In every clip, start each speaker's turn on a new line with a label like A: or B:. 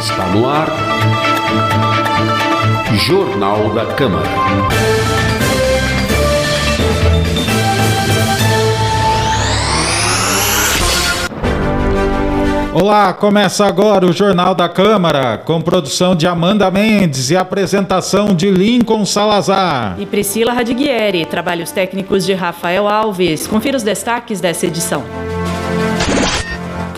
A: Está no ar. Jornal da Câmara.
B: Olá, começa agora o Jornal da Câmara, com produção de Amanda Mendes e apresentação de Lincoln Salazar.
C: E Priscila Radiguieri, trabalhos técnicos de Rafael Alves. Confira os destaques dessa edição.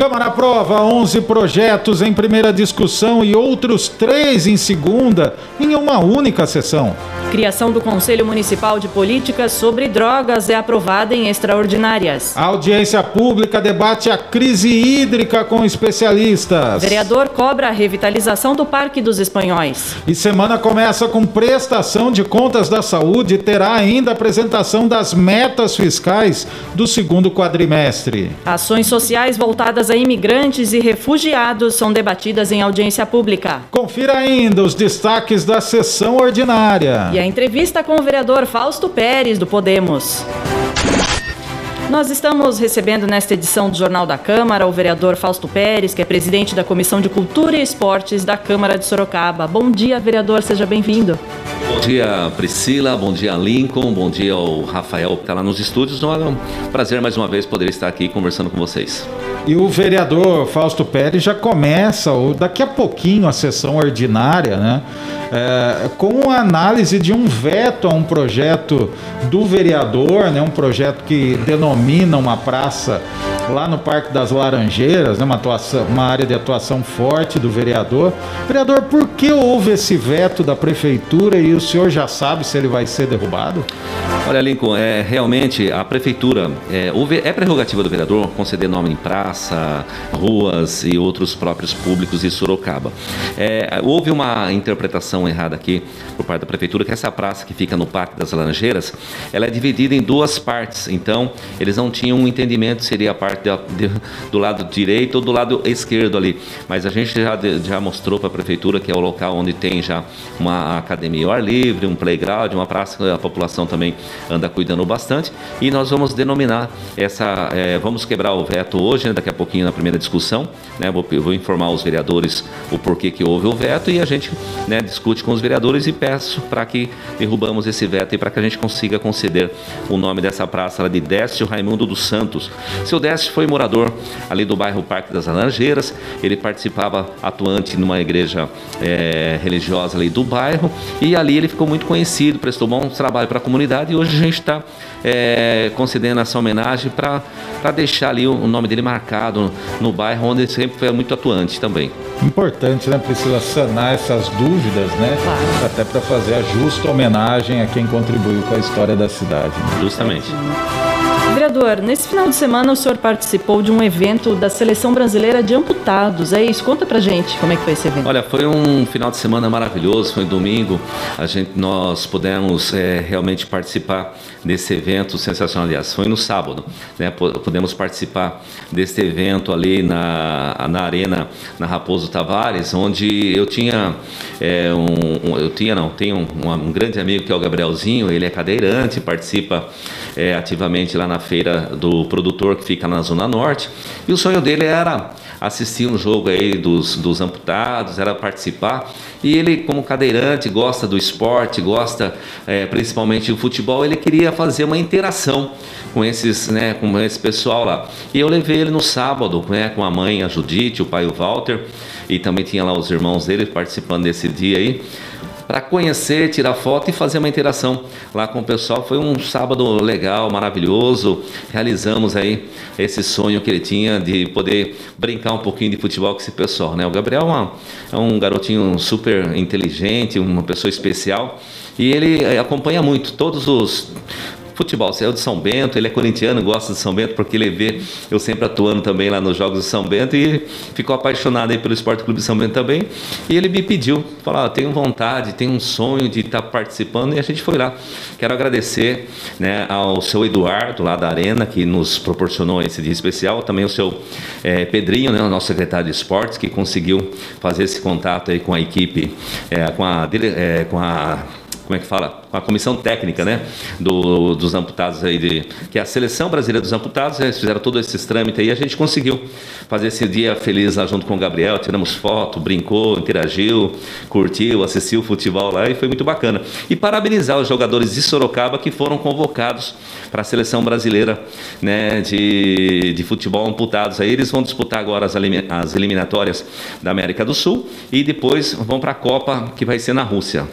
B: Câmara aprova 11 projetos em primeira discussão e outros três em segunda, em uma única sessão.
C: Criação do Conselho Municipal de Políticas sobre Drogas é aprovada em extraordinárias.
B: A audiência pública debate a crise hídrica com especialistas.
C: Vereador cobra a revitalização do Parque dos Espanhóis.
B: E semana começa com prestação de contas da saúde e terá ainda a apresentação das metas fiscais do segundo quadrimestre.
C: Ações sociais voltadas a imigrantes e refugiados são debatidas em audiência pública.
B: Confira ainda os destaques da sessão ordinária.
C: E a entrevista com o vereador Fausto Pérez, do Podemos. Nós estamos recebendo nesta edição do Jornal da Câmara o vereador Fausto Pérez, que é presidente da Comissão de Cultura e Esportes da Câmara de Sorocaba. Bom dia, vereador, seja bem-vindo.
D: Bom dia, Priscila, bom dia, Lincoln, bom dia ao Rafael que está lá nos estúdios. É um prazer mais uma vez poder estar aqui conversando com vocês.
B: E o vereador Fausto Pérez já começa, daqui a pouquinho, a sessão ordinária, né? É, com a análise de um veto a um projeto do vereador, né? Um projeto que denomina uma praça lá no Parque das Laranjeiras, né, uma, atuação, uma área de atuação forte do vereador. Vereador, por que houve esse veto da prefeitura e o senhor já sabe se ele vai ser derrubado?
D: Olha, Lincoln, é, realmente a prefeitura é, é prerrogativa do vereador conceder nome em praça, ruas e outros próprios públicos de Sorocaba. É, houve uma interpretação errada aqui por parte da prefeitura que essa praça que fica no Parque das Laranjeiras, ela é dividida em duas partes. Então, eles não tinham um entendimento se seria a parte de, do lado direito ou do lado esquerdo ali. Mas a gente já, já mostrou para a prefeitura que é o local onde tem já uma academia ao ar livre, um playground, uma praça que a população também anda cuidando bastante. E nós vamos denominar essa, é, vamos quebrar o veto hoje, né, daqui a pouquinho na primeira discussão, né, vou, vou, informar os vereadores o porquê que houve o veto e a gente né, discute com os vereadores e peço para que derrubamos esse veto e para que a gente consiga conceder o nome dessa praça de Décio Raimundo dos Santos. Seu Décio foi morador ali do bairro Parque das Laranjeiras, ele participava atuante numa igreja é, religiosa ali do bairro e ali ele ficou muito conhecido, prestou bom trabalho para a comunidade e hoje a gente está é, concedendo essa homenagem para deixar ali o, o, nome dele marcado no, no bairro onde ele sempre foi muito atuante também.
B: Importante, né? Precisa sanar essas dúvidas, né? Claro. Até para fazer a justa homenagem a quem contribuiu com a história da cidade. Né?
D: Justamente.
C: Vereador, nesse final de semana o senhor participou de um evento da Seleção Brasileira de Amputados. É isso? Conta pra gente como é que foi esse evento.
D: Olha, foi um final de semana maravilhoso, foi domingo. A gente, nós pudemos é, realmente participar desse evento sensacional. Aliás, foi no sábado, né? Pudemos participar desse evento ali na, na arena, na Raposo Tavares, onde eu tinha é, um, um, eu tinha não, tenho um, um, grande amigo que é o Gabrielzinho, ele é cadeirante, participa é, ativamente lá na feira do produtor que fica na Zona Norte. E o sonho dele era assistir um jogo aí dos, dos amputados, era participar. E ele, como cadeirante, gosta do esporte, gosta é, principalmente do futebol, ele queria fazer uma interação com esses, né, com esse pessoal lá. E eu levei ele no sábado, né, com a mãe, a Judite, o pai, o Walter, e também tinha lá os irmãos dele participando desse dia aí para conhecer, tirar foto e fazer uma interação lá com o pessoal. Foi um sábado legal, maravilhoso. Realizamos aí esse sonho que ele tinha de poder brincar um pouquinho de futebol com esse pessoal, né? O Gabriel é, uma, é um garotinho super inteligente, uma pessoa especial e ele eh, acompanha muito todos os futebol. Você é de São Bento, ele é corintiano, gosta de São Bento porque ele vê eu sempre atuando também lá nos Jogos de São Bento e ficou apaixonado aí pelo Esporte Clube de São Bento também. E ele me pediu, falou: ah, tenho vontade, tenho um sonho de estar participando e a gente foi lá. Quero agradecer né, ao seu Eduardo lá da Arena que nos proporcionou esse dia especial, também o seu é, Pedrinho, né, o nosso secretário de esportes, que conseguiu fazer esse contato aí com a equipe, é, com a, é, com a como é que fala, com a comissão técnica, né, do, dos amputados aí de, que é a seleção brasileira dos amputados, eles fizeram todos esses trâmites aí, a gente conseguiu fazer esse dia feliz lá junto com o Gabriel, tiramos foto, brincou, interagiu, curtiu, assistiu o futebol lá e foi muito bacana. E parabenizar os jogadores de Sorocaba que foram convocados para a seleção brasileira, né, de, de futebol amputados aí, eles vão disputar agora as, as eliminatórias da América do Sul e depois vão para a Copa que vai ser na Rússia.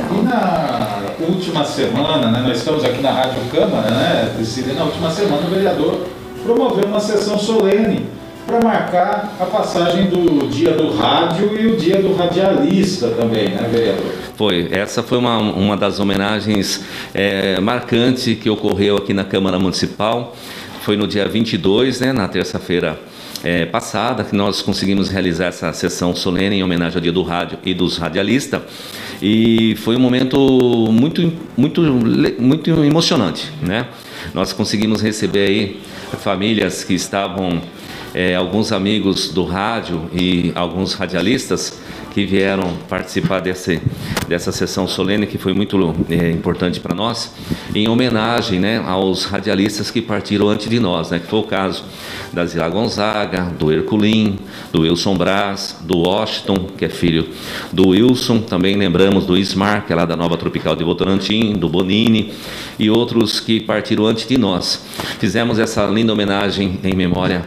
B: E na última semana, né, nós estamos aqui na Rádio Câmara, né, Priscila, na última semana o vereador promoveu uma sessão solene para marcar a passagem do dia do rádio e o dia do radialista também, né, vereador?
D: Foi, essa foi uma, uma das homenagens é, marcantes que ocorreu aqui na Câmara Municipal. Foi no dia 22, né, na terça-feira é, passada que nós conseguimos realizar essa sessão solene em homenagem ao Dia do Rádio e dos radialistas e foi um momento muito muito muito emocionante, né? Nós conseguimos receber aí famílias que estavam é, alguns amigos do rádio e alguns radialistas que vieram participar desse, dessa sessão solene, que foi muito é, importante para nós, em homenagem né, aos radialistas que partiram antes de nós, né, que foi o caso da Zila Gonzaga, do Herculin, do Wilson Braz, do Washington, que é filho do Wilson, também lembramos do Ismar, que é lá da Nova Tropical de Votorantim, do Bonini e outros que partiram antes de nós. Fizemos essa linda homenagem em memória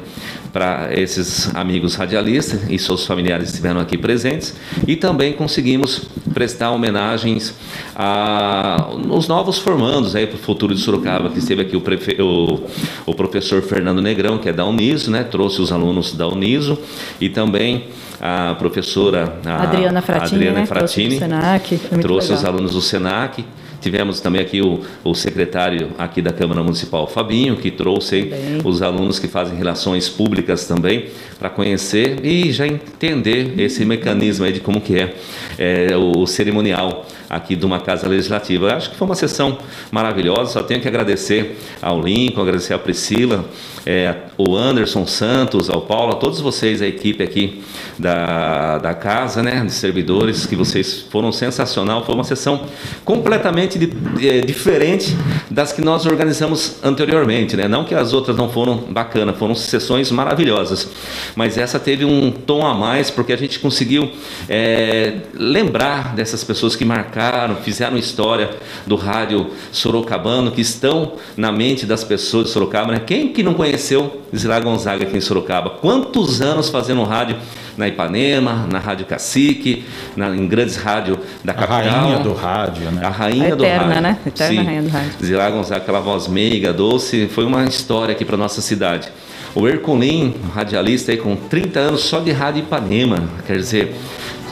D: para esses amigos radialistas e seus familiares estiveram aqui presentes. E também conseguimos prestar homenagens aos novos formandos aí para o futuro de Sorocaba que esteve aqui o, prefe... o, o, professor Fernando Negrão que é da Uniso né? Trouxe os alunos da Uniso. E também a professora
C: a Adriana Fratini, Adriana
D: né? Fratini
C: trouxe, Senac,
D: trouxe os alunos do Senac Tivemos também aqui o, o secretário aqui da Câmara Municipal, Fabinho, que trouxe os alunos que fazem relações públicas também para conhecer e já entender esse mecanismo aí de como que é, é o, o cerimonial aqui de uma casa legislativa. Eu acho que foi uma sessão maravilhosa. Só tenho que agradecer ao Lincoln, agradecer à Priscila, é, o Anderson Santos, ao Paulo, a todos vocês, a equipe aqui da, da casa, né, de servidores, que vocês foram sensacional. Foi uma sessão completamente de, é, diferente das que nós organizamos anteriormente, né? Não que as outras não foram bacanas, foram sessões maravilhosas, mas essa teve um tom a mais porque a gente conseguiu é, lembrar dessas pessoas que marcaram marcaram, fizeram história do rádio sorocabano, que estão na mente das pessoas de Sorocaba. Né? Quem que não conheceu Zilá Gonzaga aqui em Sorocaba? Quantos anos fazendo rádio na Ipanema, na Rádio Cacique, na, em grandes rádios da capital.
B: A rainha do rádio, né?
D: A rainha
C: a
D: do
C: eterna,
D: rádio.
C: né? Eterna Sim. rainha do rádio.
D: Zilá Gonzaga, aquela voz meiga, doce, foi uma história aqui para nossa cidade. O Ercolim, radialista aí com 30 anos só de rádio Ipanema, quer dizer,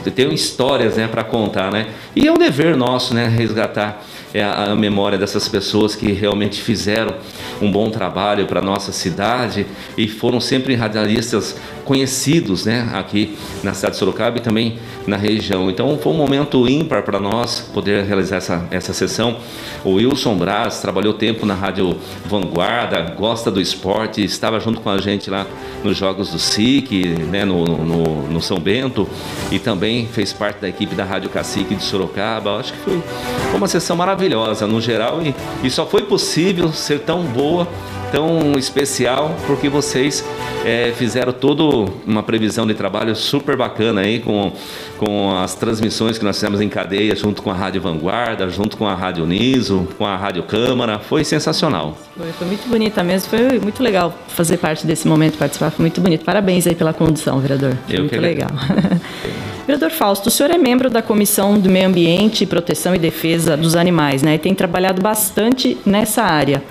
D: tem histórias né, para contar, né? E é um dever nosso, né, resgatar é, a, memória dessas pessoas que realmente fizeram um bom trabalho para a nossa cidade e foram sempre radialistas conhecidos né, aqui na cidade de Sorocaba e também na região. Então foi um momento ímpar para nós poder realizar essa, essa sessão. O Wilson Braz trabalhou tempo na Rádio Vanguarda, gosta do esporte, estava junto com a gente lá nos Jogos do SIC, né, no, no, no São Bento, e também fez parte da equipe da Rádio Cacique de Sorocaba. Acho que foi uma sessão maravilhosa no geral e, e só foi possível ser tão boa tão especial porque vocês é, fizeram toda uma previsão de trabalho super bacana aí com, com as transmissões que nós fizemos em cadeia junto com a Rádio Vanguarda, junto com a Rádio Niso, com a Rádio Câmara. Foi sensacional.
C: Foi, foi muito bonita mesmo, foi muito legal fazer parte desse momento, participar, foi muito bonito. Parabéns aí pela condução, vereador. Foi Eu muito que legal. Vereador Fausto, o senhor é membro da Comissão do Meio Ambiente, Proteção e Defesa dos Animais, né? E tem trabalhado bastante nessa área.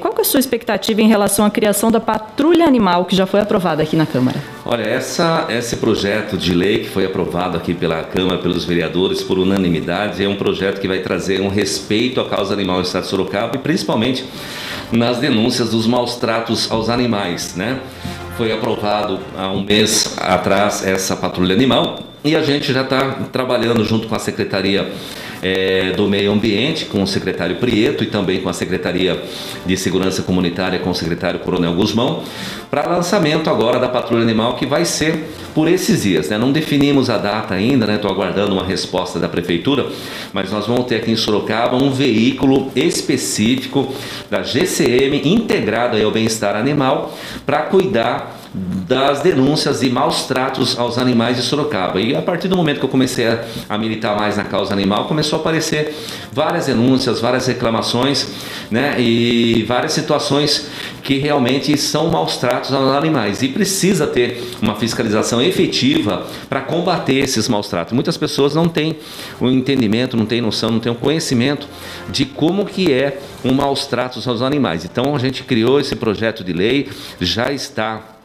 C: Qual é a sua expectativa em relação à criação da patrulha animal que já foi aprovada aqui na Câmara?
D: Olha, essa, esse projeto de lei que foi aprovado aqui pela Câmara, pelos vereadores, por unanimidade, é um projeto que vai trazer um respeito à causa animal no estado de Sorocaba e principalmente nas denúncias dos maus tratos aos animais, né? Foi aprovado há um mês atrás essa patrulha animal e a gente já está trabalhando junto com a Secretaria é, do Meio Ambiente, com o secretário Prieto e também com a Secretaria de Segurança Comunitária, com o secretário Coronel Guzmão, para lançamento agora da Patrulha Animal, que vai ser por esses dias. Né? Não definimos a data ainda, estou né? aguardando uma resposta da Prefeitura, mas nós vamos ter aqui em Sorocaba um veículo específico da GCM integrado ao bem-estar animal para cuidar das denúncias de maus tratos aos animais de Sorocaba. E a partir do momento que eu comecei a, a, militar mais na causa animal, começou a aparecer várias denúncias, várias reclamações, né? E várias situações que realmente são maus tratos aos animais. E precisa ter uma fiscalização efetiva para combater esses maus tratos. Muitas pessoas não têm o um entendimento, não têm noção, não têm o um conhecimento de como que é um maus tratos aos animais. Então a gente criou esse projeto de lei, já está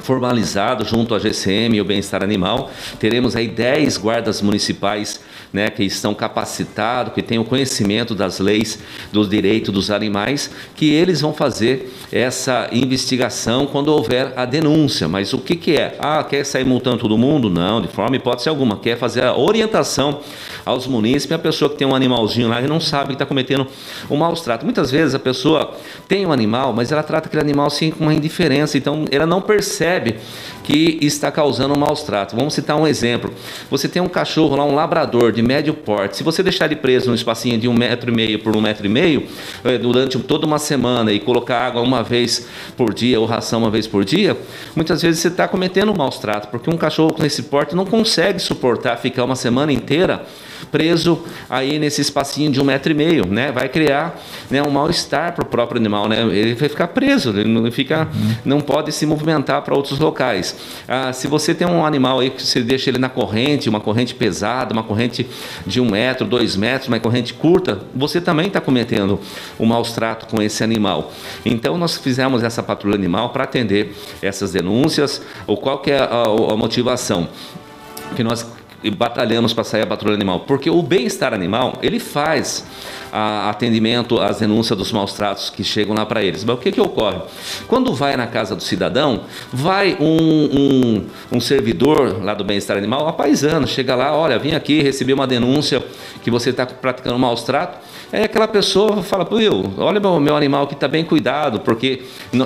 D: formalizado junto à GCM e o Bem-Estar Animal. Teremos aí 10 guardas municipais né, que estão capacitados, que têm o conhecimento das leis do direito dos animais, que eles vão fazer essa investigação quando houver a denúncia. Mas o que, que é? Ah, quer sair multando todo mundo? Não, de forma hipótese alguma. Quer fazer a orientação aos munícipes, a pessoa que tem um animalzinho lá e não sabe que está cometendo um maus trato. Muitas vezes a pessoa tem um animal, mas ela trata aquele animal assim com uma indiferença, então ela não percebe percebe que está causando um maus trato. Vamos citar um exemplo. Você tem um cachorro lá, um labrador de médio porte. Se você deixar ele preso num espacinho de um metro e meio por um metro e meio eh, durante toda uma semana e colocar água uma vez por dia ou ração uma vez por dia, muitas vezes você está cometendo um maus trato, porque um cachorro nesse porte não consegue suportar ficar uma semana inteira preso aí nesse espacinho de um metro e meio, né? Vai criar né, um mal-estar para o próprio animal, né? Ele vai ficar preso, ele não, fica, uhum. não pode se movimentar para outros locais. Ah, se você tem um animal aí que você deixa ele na corrente, uma corrente pesada, uma corrente de um metro, dois metros, uma corrente curta, você também está cometendo um maus trato com esse animal. Então nós fizemos essa patrulha animal para atender essas denúncias, ou qual que é a, a motivação? Que nós batalhamos para sair a patrulha animal, porque o bem-estar animal ele faz a, atendimento às denúncias dos maus tratos que chegam lá para eles. Mas o que, que ocorre? Quando vai na casa do cidadão, vai um, um, um servidor lá do bem-estar animal, a paisano, chega lá, olha, vim aqui, recebi uma denúncia que você está praticando maus tratos. Aí aquela pessoa fala, Will, olha meu, meu animal que está bem cuidado, porque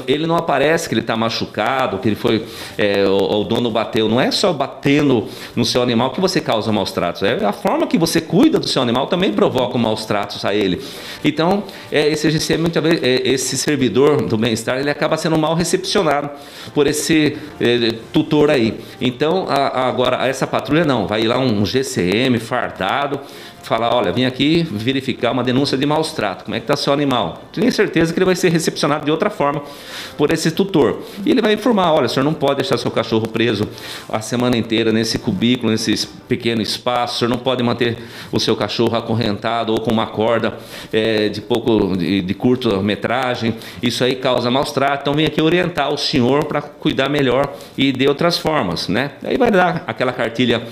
D: ele não aparece que ele está machucado, que ele foi, é, o, o, dono bateu. Não é só batendo no seu animal que você causa maus tratos, é a forma que você cuida do seu animal também provoca maus tratos ele. Então, é, esse GCM, vezes, é, esse servidor do bem-estar, ele acaba sendo mal recepcionado por esse é, tutor aí. Então, a, a, agora, essa patrulha não, vai ir lá um GCM fardado, falar, olha, vim aqui verificar uma denúncia de maus trato, como é que está seu animal? Tenho certeza que ele vai ser recepcionado de outra forma por esse tutor. E ele vai informar, olha, o senhor não pode deixar seu cachorro preso a semana inteira nesse cubículo, nesse pequeno espaço, o senhor não pode manter o seu cachorro acorrentado ou com uma corda é, de pouco, de, de curta metragem, isso aí causa maus trato, então vem aqui orientar o senhor para cuidar melhor e de outras formas, né? Aí vai dar aquela cartilha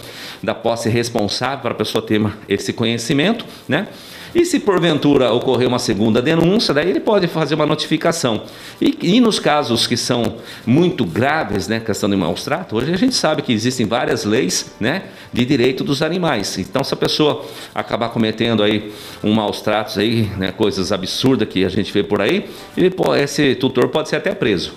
D: da posse responsável para a pessoa ter esse conhecimento, né? E se porventura ocorrer uma segunda denúncia, daí ele pode fazer uma notificação. E, e nos casos que são muito graves, né, questão de maus trato, hoje a gente sabe que existem várias leis, né, de direito dos animais. Então, se a pessoa acabar cometendo aí um maus tratos aí, né, coisas absurdas que a gente vê por aí, ele pode, esse tutor pode ser até preso.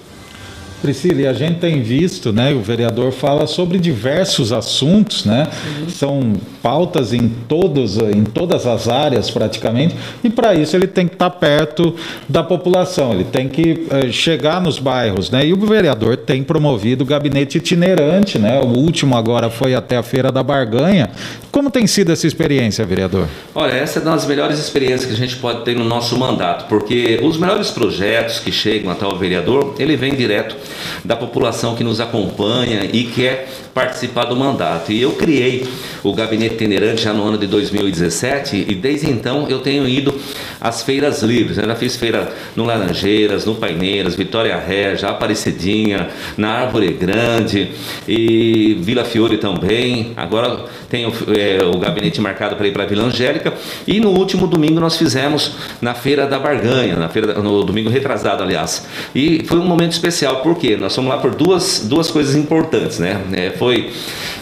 B: Priscila, e a gente tem visto, né? O vereador fala sobre diversos assuntos, né? Uhum. São pautas em todos, em todas as áreas praticamente, e para isso ele tem que estar tá perto da população, ele tem que uh, chegar nos bairros, né? E o vereador tem promovido o gabinete itinerante, né? O último agora foi até a Feira da Barganha. Como tem sido essa experiência, vereador?
D: Olha, essa é uma das melhores experiências que a gente pode ter no nosso mandato, porque os melhores projetos que chegam até o vereador, ele vem direto da população que nos acompanha e quer participar do mandato. E eu criei o gabinete itinerante já no ano de 2017 e desde então eu tenho ido às feiras livres. Eu já fiz feira no Laranjeiras, no Paineiras, Vitória Ré, já Aparecidinha, na Árvore Grande e Vila Fiore também. Agora tenho é, o gabinete marcado para ir para Vila Angélica e no último domingo nós fizemos na Feira da Barganha, na feira, no domingo retrasado, aliás. E foi um momento especial porque nós fomos lá por duas, duas coisas importantes, né? É, foi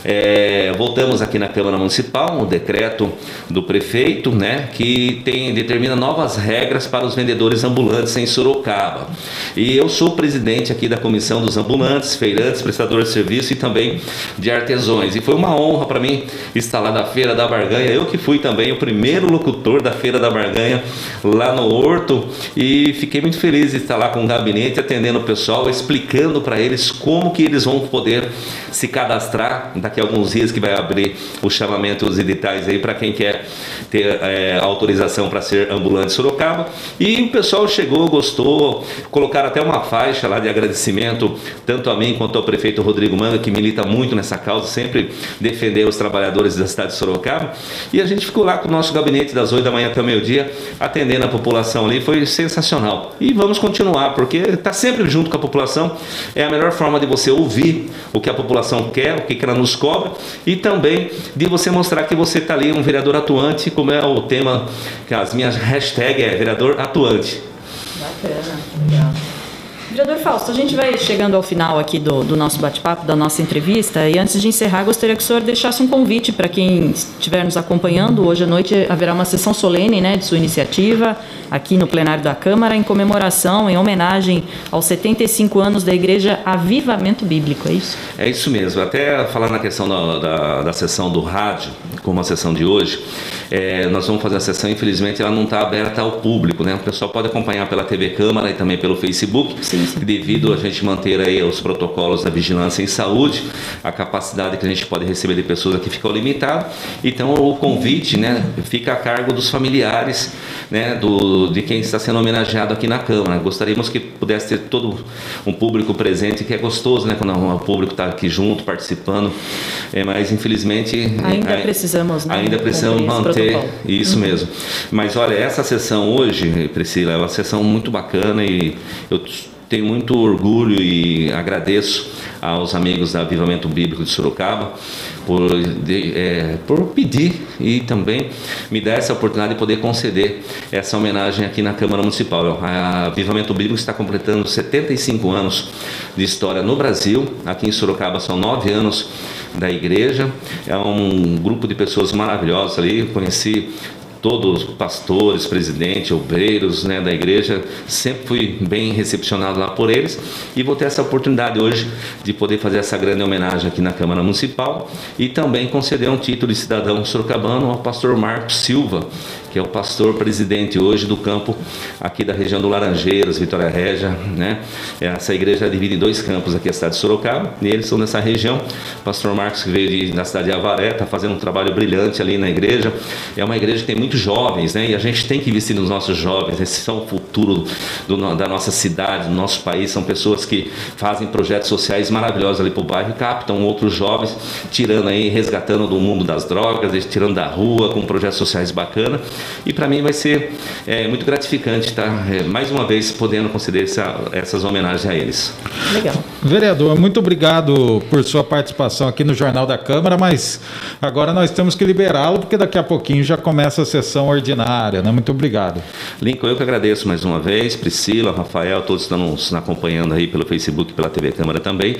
D: é, voltamos aqui na Câmara Municipal, um decreto do prefeito, né, que tem determina novas regras para os vendedores ambulantes em Sorocaba. E eu sou presidente aqui da comissão dos ambulantes, feirantes, prestadores de serviço e também de artesões. E foi uma honra para mim estar lá na Feira da Barganha. Eu que fui também o primeiro locutor da Feira da Barganha lá no Horto e fiquei muito feliz de estar lá com o gabinete atendendo o pessoal, explicando para eles como que eles vão poder se cadastrar daqui a alguns dias que vai abrir os editais aí para quem quer ter é, autorização para ser ambulante Sorocaba. E o pessoal chegou, gostou, colocaram até uma faixa lá de agradecimento, tanto a mim quanto ao prefeito Rodrigo Manga, que milita muito nessa causa, sempre defender os trabalhadores da cidade de Sorocaba. E a gente ficou lá com o nosso gabinete das 8 da manhã até o meio-dia, atendendo a população ali, foi sensacional. E vamos continuar, porque está sempre junto com a população, é a melhor forma de você ouvir o que a população quer, o que ela nos cobra, e também de você mostrar que você está ali um vereador atuante, como é o tema, que as minhas hashtags é vereador atuante.
C: Bacana, legal. Vereador Fausto, a gente vai chegando ao final aqui do, do nosso bate-papo, da nossa entrevista, e antes de encerrar, gostaria que o senhor deixasse um convite para quem estiver nos acompanhando. Hoje à noite haverá uma sessão solene né, de sua iniciativa aqui no plenário da Câmara, em comemoração, em homenagem aos 75 anos da Igreja Avivamento Bíblico, é isso?
D: É isso mesmo. Até falar na questão da, da, da sessão do rádio, como a sessão de hoje, é, nós vamos fazer a sessão, infelizmente ela não está aberta ao público, né? O pessoal pode acompanhar pela TV Câmara e também pelo Facebook,
C: Sim, sim.
D: devido a gente manter aí os protocolos da vigilância em saúde, a capacidade que a gente pode receber de pessoas aqui ficou limitada. Então o convite, né, fica a cargo dos familiares, né, do, de quem está sendo homenageado aqui na Câmara. Gostaríamos que pudesse ter todo um público presente, que é gostoso, né, quando o público está aqui junto, participando. É, mas infelizmente
C: Ainda
D: é,
C: precisamos, né,
D: ainda precisamos manter
C: protocolo.
D: isso mesmo. Mas olha, essa sessão hoje, Priscila, é uma sessão muito bacana e eu tenho muito orgulho e agradeço aos amigos da Avivamento Bíblico de Sorocaba por, de, é, por pedir e também me dar essa oportunidade de poder conceder essa homenagem aqui na Câmara Municipal. A Avivamento Bíblico está completando 75 anos de história no Brasil. Aqui em Sorocaba são nove anos da igreja. É um grupo de pessoas maravilhosas ali. Conheci todos pastores, presidentes, obreiros né, da igreja, sempre fui bem recepcionado lá por eles e vou ter essa oportunidade hoje de poder fazer essa grande homenagem aqui na Câmara Municipal e também conceder um título de cidadão sorocabano ao pastor Marcos Silva, que é o pastor presidente hoje do campo aqui da região do Laranjeiras, Vitória Régia, né? Essa igreja é dividida em dois campos aqui, a cidade de Sorocaba, e eles são nessa região. O pastor Marcos, que veio de, da cidade de Avaré, está fazendo um trabalho brilhante ali na igreja. É uma igreja que tem muitos jovens, né? E a gente tem que investir nos nossos jovens, esses são o futuro do, da nossa cidade, do nosso país. São pessoas que fazem projetos sociais maravilhosos ali para o bairro captam outros jovens, tirando aí, resgatando do mundo das drogas, tirando da rua, com projetos sociais bacanas. E para mim vai ser é, muito gratificante estar, é, mais uma vez, podendo conceder essa, essas homenagens a eles.
C: Legal.
B: Vereador, muito obrigado por sua participação aqui no Jornal da Câmara, mas agora nós temos que liberá-lo, porque daqui a pouquinho já começa a sessão ordinária, né? Muito obrigado.
D: Lincoln, eu que agradeço mais uma vez, Priscila, Rafael, todos estão nos acompanhando aí pelo Facebook e pela TV Câmara também,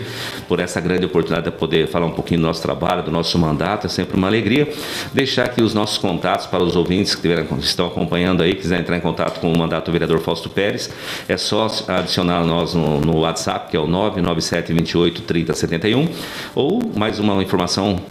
D: por essa grande oportunidade de poder falar um pouquinho do nosso trabalho, do nosso mandato, é sempre uma alegria. Deixar aqui os nossos contatos para os ouvintes que estão acompanhando aí, quiser entrar em contato com o mandato do vereador Fausto Pérez, é só adicionar nós no, no WhatsApp, que é o 997 28 30 71, ou mais uma informação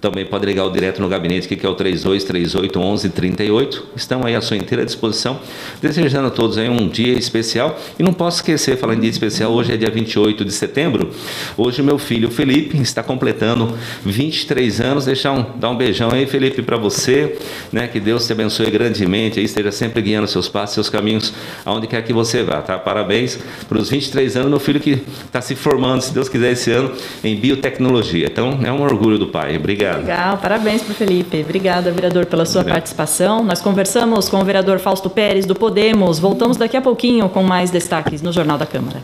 D: também pode ligar o direto no gabinete, que é o 3238 1138. Estão aí à sua inteira disposição. Desejando a todos aí um dia especial. E não posso esquecer, falando em dia especial, hoje é dia 28 de setembro. Hoje meu filho Felipe está completando 23 anos. Deixar um, dar um beijão aí, Felipe, para você. Né? Que Deus te abençoe grandemente. Aí esteja sempre guiando seus passos, seus caminhos, aonde quer que você vá. Tá? Parabéns para os 23 anos, meu filho que está se formando, se Deus quiser, esse ano em biotecnologia. Então é um orgulho do pai. Obrigado.
C: Legal, parabéns para o Felipe. Obrigada, vereador, pela sua
D: Obrigado.
C: participação. Nós conversamos com o vereador Fausto Pérez, do Podemos. Voltamos daqui a pouquinho com mais destaques no Jornal da Câmara.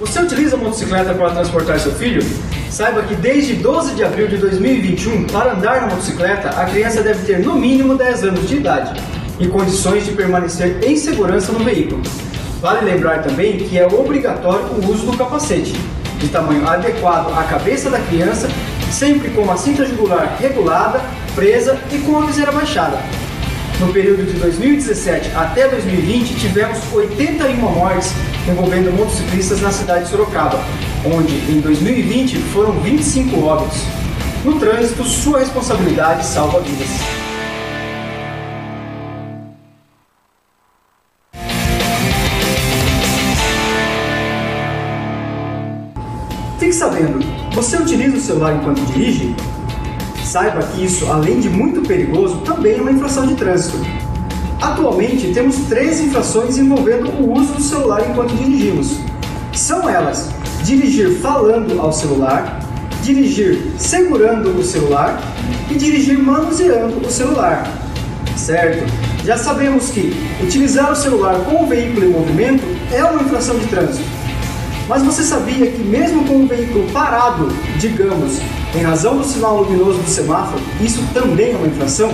E: Você utiliza a motocicleta para transportar seu filho? Saiba que desde 12 de abril de 2021, para andar na motocicleta, a criança deve ter no mínimo 10 anos de idade e condições de permanecer em segurança no veículo. Vale lembrar também que é obrigatório o uso do capacete, de tamanho adequado à cabeça da criança, sempre com a cinta jugular regulada, presa e com a viseira baixada. No período de 2017 até 2020, tivemos 81 mortes envolvendo motociclistas na cidade de Sorocaba, onde em 2020 foram 25 óbitos. No trânsito, sua responsabilidade salva vidas. Fique sabendo, você utiliza o celular enquanto dirige? Saiba que isso, além de muito perigoso, também é uma infração de trânsito. Atualmente temos três infrações envolvendo o uso do celular enquanto dirigimos. São elas: dirigir falando ao celular, dirigir segurando o celular e dirigir manuseando o celular. Certo? Já sabemos que utilizar o celular com o veículo em movimento é uma infração de trânsito. Mas você sabia que mesmo com o veículo parado, digamos, em razão do sinal luminoso do semáforo, isso também é uma infração?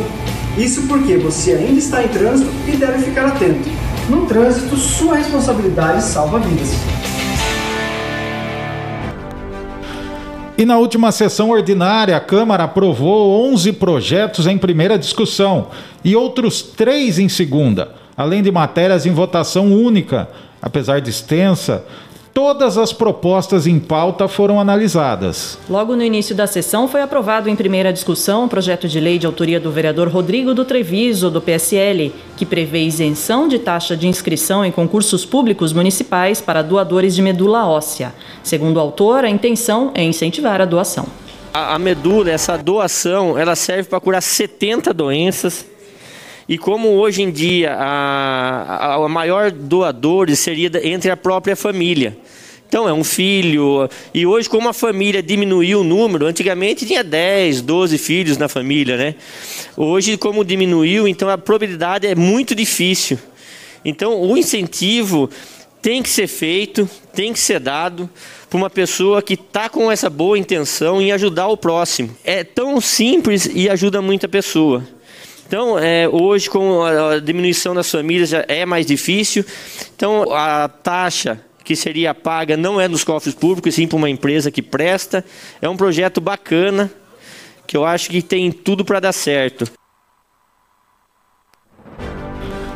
E: Isso porque você ainda está em trânsito e deve ficar atento. No trânsito, sua responsabilidade salva vidas.
B: E na última sessão ordinária, a Câmara aprovou 11 projetos em primeira discussão e outros três em segunda, além de matérias em votação única. Apesar de extensa, Todas as propostas em pauta foram analisadas.
C: Logo no início da sessão, foi aprovado em primeira discussão um projeto de lei de autoria do vereador Rodrigo do Treviso, do PSL, que prevê isenção de taxa de inscrição em concursos públicos municipais para doadores de medula óssea. Segundo o autor, a intenção é incentivar a doação.
F: A, a medula, essa doação, ela serve para curar 70 doenças, e como hoje em dia a, a, a maior doador seria entre a própria família. Então, é um filho. E hoje, como a família diminuiu o número, antigamente tinha 10, 12 filhos na família, né? Hoje, como diminuiu, então a probabilidade é muito difícil. Então, o incentivo tem que ser feito, tem que ser dado para uma pessoa que está com essa boa intenção em ajudar o próximo. É tão simples e ajuda muita pessoa. Então, é, hoje, com a diminuição das famílias, já é mais difícil. Então, a taxa que seria paga não é nos cofres públicos, sim para uma empresa que presta. É um projeto bacana, que eu acho que tem tudo para dar certo.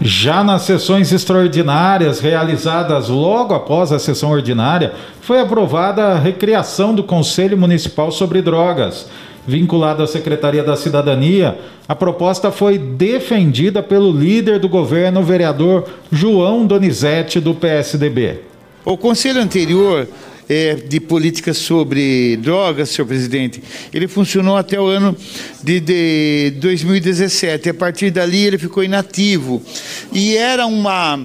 B: Já nas sessões extraordinárias realizadas logo após a sessão ordinária, foi aprovada a recriação do Conselho Municipal sobre Drogas vinculado à Secretaria da Cidadania, a proposta foi defendida pelo líder do governo, o vereador João Donizete, do PSDB.
G: O conselho anterior é, de políticas sobre drogas, senhor presidente, ele funcionou até o ano de, de 2017. A partir dali ele ficou inativo. E era uma.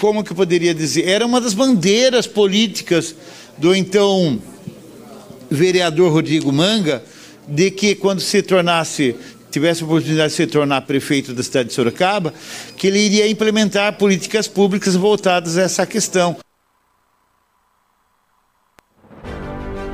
G: Como que eu poderia dizer? Era uma das bandeiras políticas do então vereador Rodrigo Manga de que quando se tornasse tivesse a oportunidade de se tornar prefeito da cidade de Sorocaba, que ele iria implementar políticas públicas voltadas a essa questão.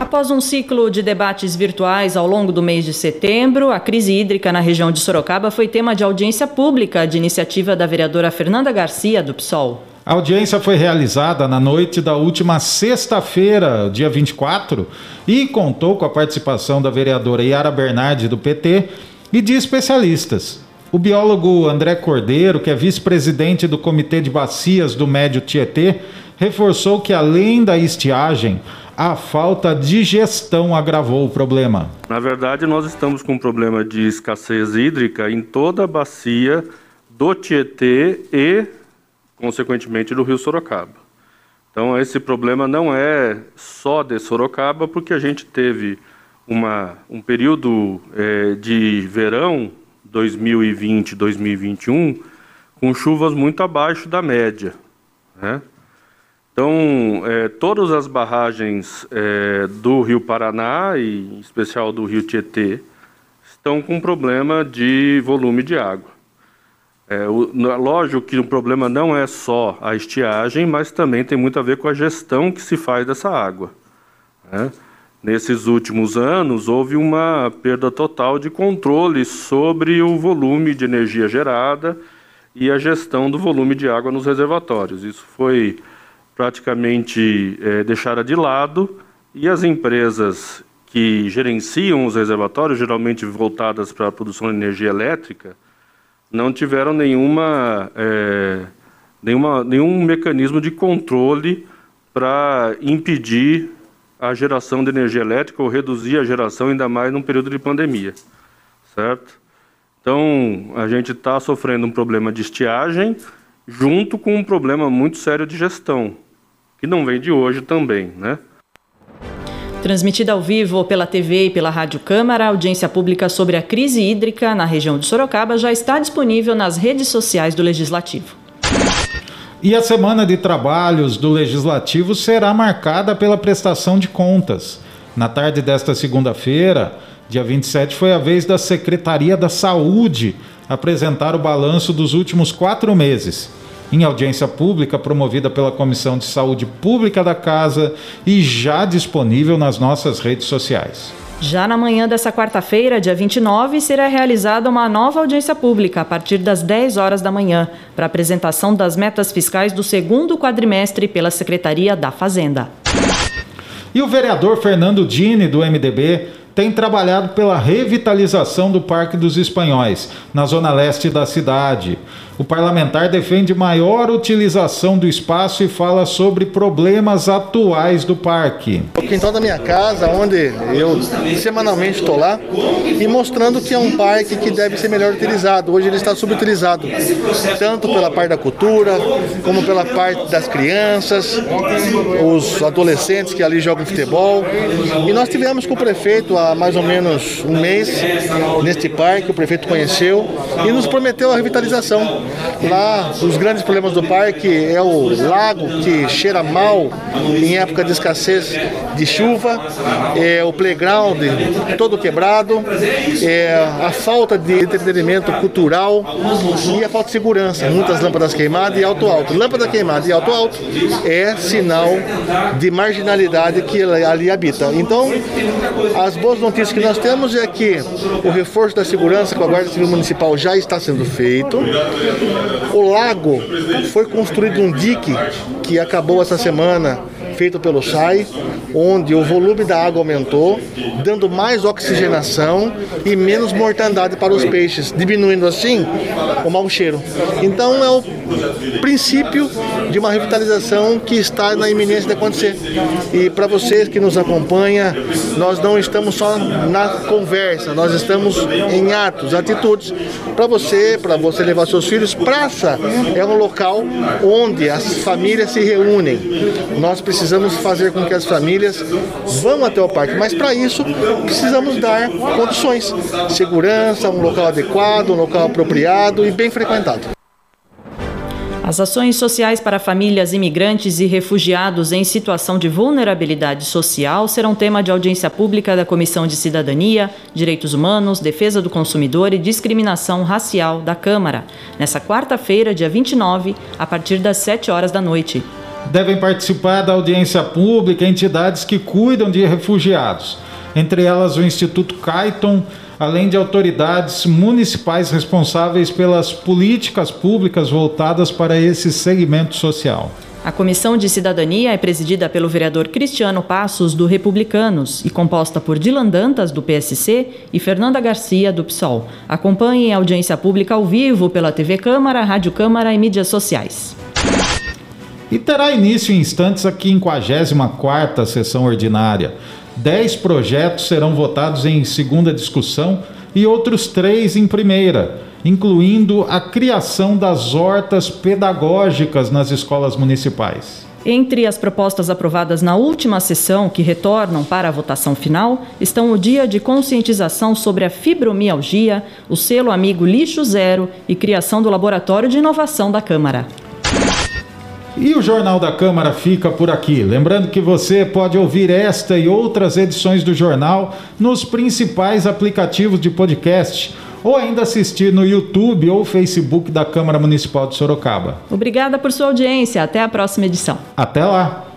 C: Após um ciclo de debates virtuais ao longo do mês de setembro, a crise hídrica na região de Sorocaba foi tema de audiência pública de iniciativa da vereadora Fernanda Garcia, do PSOL.
B: A audiência foi realizada na noite da última sexta-feira, dia 24, e contou com a participação da vereadora Yara Bernardi, do PT, e de especialistas. O biólogo André Cordeiro, que é vice-presidente do Comitê de Bacias do Médio Tietê, reforçou que, além da estiagem, a falta de gestão agravou o problema.
H: Na verdade, nós estamos com um problema de escassez hídrica em toda a bacia do Tietê e consequentemente, do Rio Sorocaba. Então, esse problema não é só de Sorocaba, porque a gente teve uma, um período é, de verão 2020-2021 com chuvas muito abaixo da média. Né? Então, é, todas as barragens é, do Rio Paraná, e em especial do Rio Tietê, estão com problema de volume de água. É, o, lógico que o problema não é só a estiagem, mas também tem muito a ver com a gestão que se faz dessa água. Né? Nesses últimos anos, houve uma perda total de controle sobre o volume de energia gerada e a gestão do volume de água nos reservatórios. Isso foi praticamente é, deixada de lado e as empresas que gerenciam os reservatórios, geralmente voltadas para a produção de energia elétrica, não tiveram nenhuma, é, nenhuma, nenhum mecanismo de controle para impedir a geração de energia elétrica ou reduzir a geração, ainda mais num período de pandemia, certo? Então, a gente está sofrendo um problema de estiagem junto com um problema muito sério de gestão, que não vem de hoje também, né?
C: Transmitida ao vivo pela TV e pela Rádio Câmara, a audiência pública sobre a crise hídrica na região de Sorocaba já está disponível nas redes sociais do Legislativo.
B: E a semana de trabalhos do Legislativo será marcada pela prestação de contas. Na tarde desta segunda-feira, dia 27, foi a vez da Secretaria da Saúde apresentar o balanço dos últimos quatro meses em audiência pública promovida pela Comissão de Saúde Pública da Casa e já disponível nas nossas redes sociais.
C: Já na manhã dessa quarta-feira, dia 29, será realizada uma nova audiência pública a partir das 10 horas da manhã, para apresentação das metas fiscais do segundo quadrimestre pela Secretaria da Fazenda.
B: E o vereador Fernando Dini, do MDB, tem trabalhado pela revitalização do Parque dos Espanhóis, na zona leste da cidade. O parlamentar defende maior utilização do espaço e fala sobre problemas atuais do parque.
I: O quintal da minha casa, onde eu semanalmente estou lá, e mostrando que é um parque que deve ser melhor utilizado. Hoje ele está subutilizado, tanto pela parte da cultura, como pela parte das crianças, os adolescentes que ali jogam futebol. E nós tivemos com o prefeito há mais ou menos um mês neste parque, o prefeito conheceu e nos prometeu a revitalização. Lá, os grandes problemas do parque é o lago que cheira mal em época de escassez de chuva, é o playground todo quebrado, é a falta de entretenimento cultural e a falta de segurança. Muitas lâmpadas queimadas e alto alto. Lâmpada queimada e alto alto é sinal de marginalidade que ali habita. Então, as boas notícias que nós temos é que o reforço da segurança com a Guarda Civil Municipal já está sendo feito. O lago foi construído um dique que acabou essa semana feito pelo SAI, onde o volume da água aumentou, dando mais oxigenação e menos mortandade para os peixes, diminuindo assim o mau cheiro. Então é o princípio de uma revitalização que está na iminência de acontecer. E para vocês que nos acompanham, nós não estamos só na conversa, nós estamos em atos, atitudes. Para você, para você levar seus filhos, praça é um local onde as famílias se reúnem. Nós precisamos fazer com que as famílias vão até o parque, mas para isso precisamos dar condições, segurança, um local adequado, um local apropriado e bem frequentado.
C: As ações sociais para famílias imigrantes e refugiados em situação de vulnerabilidade social serão tema de audiência pública da Comissão de Cidadania, Direitos Humanos, Defesa do Consumidor e Discriminação Racial da Câmara, nesta quarta-feira, dia 29, a partir das 7 horas da noite.
B: Devem participar da audiência pública entidades que cuidam de refugiados, entre elas o Instituto Caiton além de autoridades municipais responsáveis pelas políticas públicas voltadas para esse segmento social.
C: A Comissão de Cidadania é presidida pelo vereador Cristiano Passos, do Republicanos, e composta por Dilan Dantas, do PSC, e Fernanda Garcia, do PSOL. Acompanhe a audiência pública ao vivo pela TV Câmara, Rádio Câmara e mídias sociais.
B: E terá início em instantes a 54ª sessão ordinária. Dez projetos serão votados em segunda discussão e outros três em primeira, incluindo a criação das hortas pedagógicas nas escolas municipais.
C: Entre as propostas aprovadas na última sessão, que retornam para a votação final, estão o Dia de Conscientização sobre a Fibromialgia, o selo Amigo Lixo Zero e criação do Laboratório de Inovação da Câmara.
B: E o Jornal da Câmara fica por aqui. Lembrando que você pode ouvir esta e outras edições do jornal nos principais aplicativos de podcast ou ainda assistir no YouTube ou Facebook da Câmara Municipal de Sorocaba.
C: Obrigada por sua audiência. Até a próxima edição.
B: Até lá!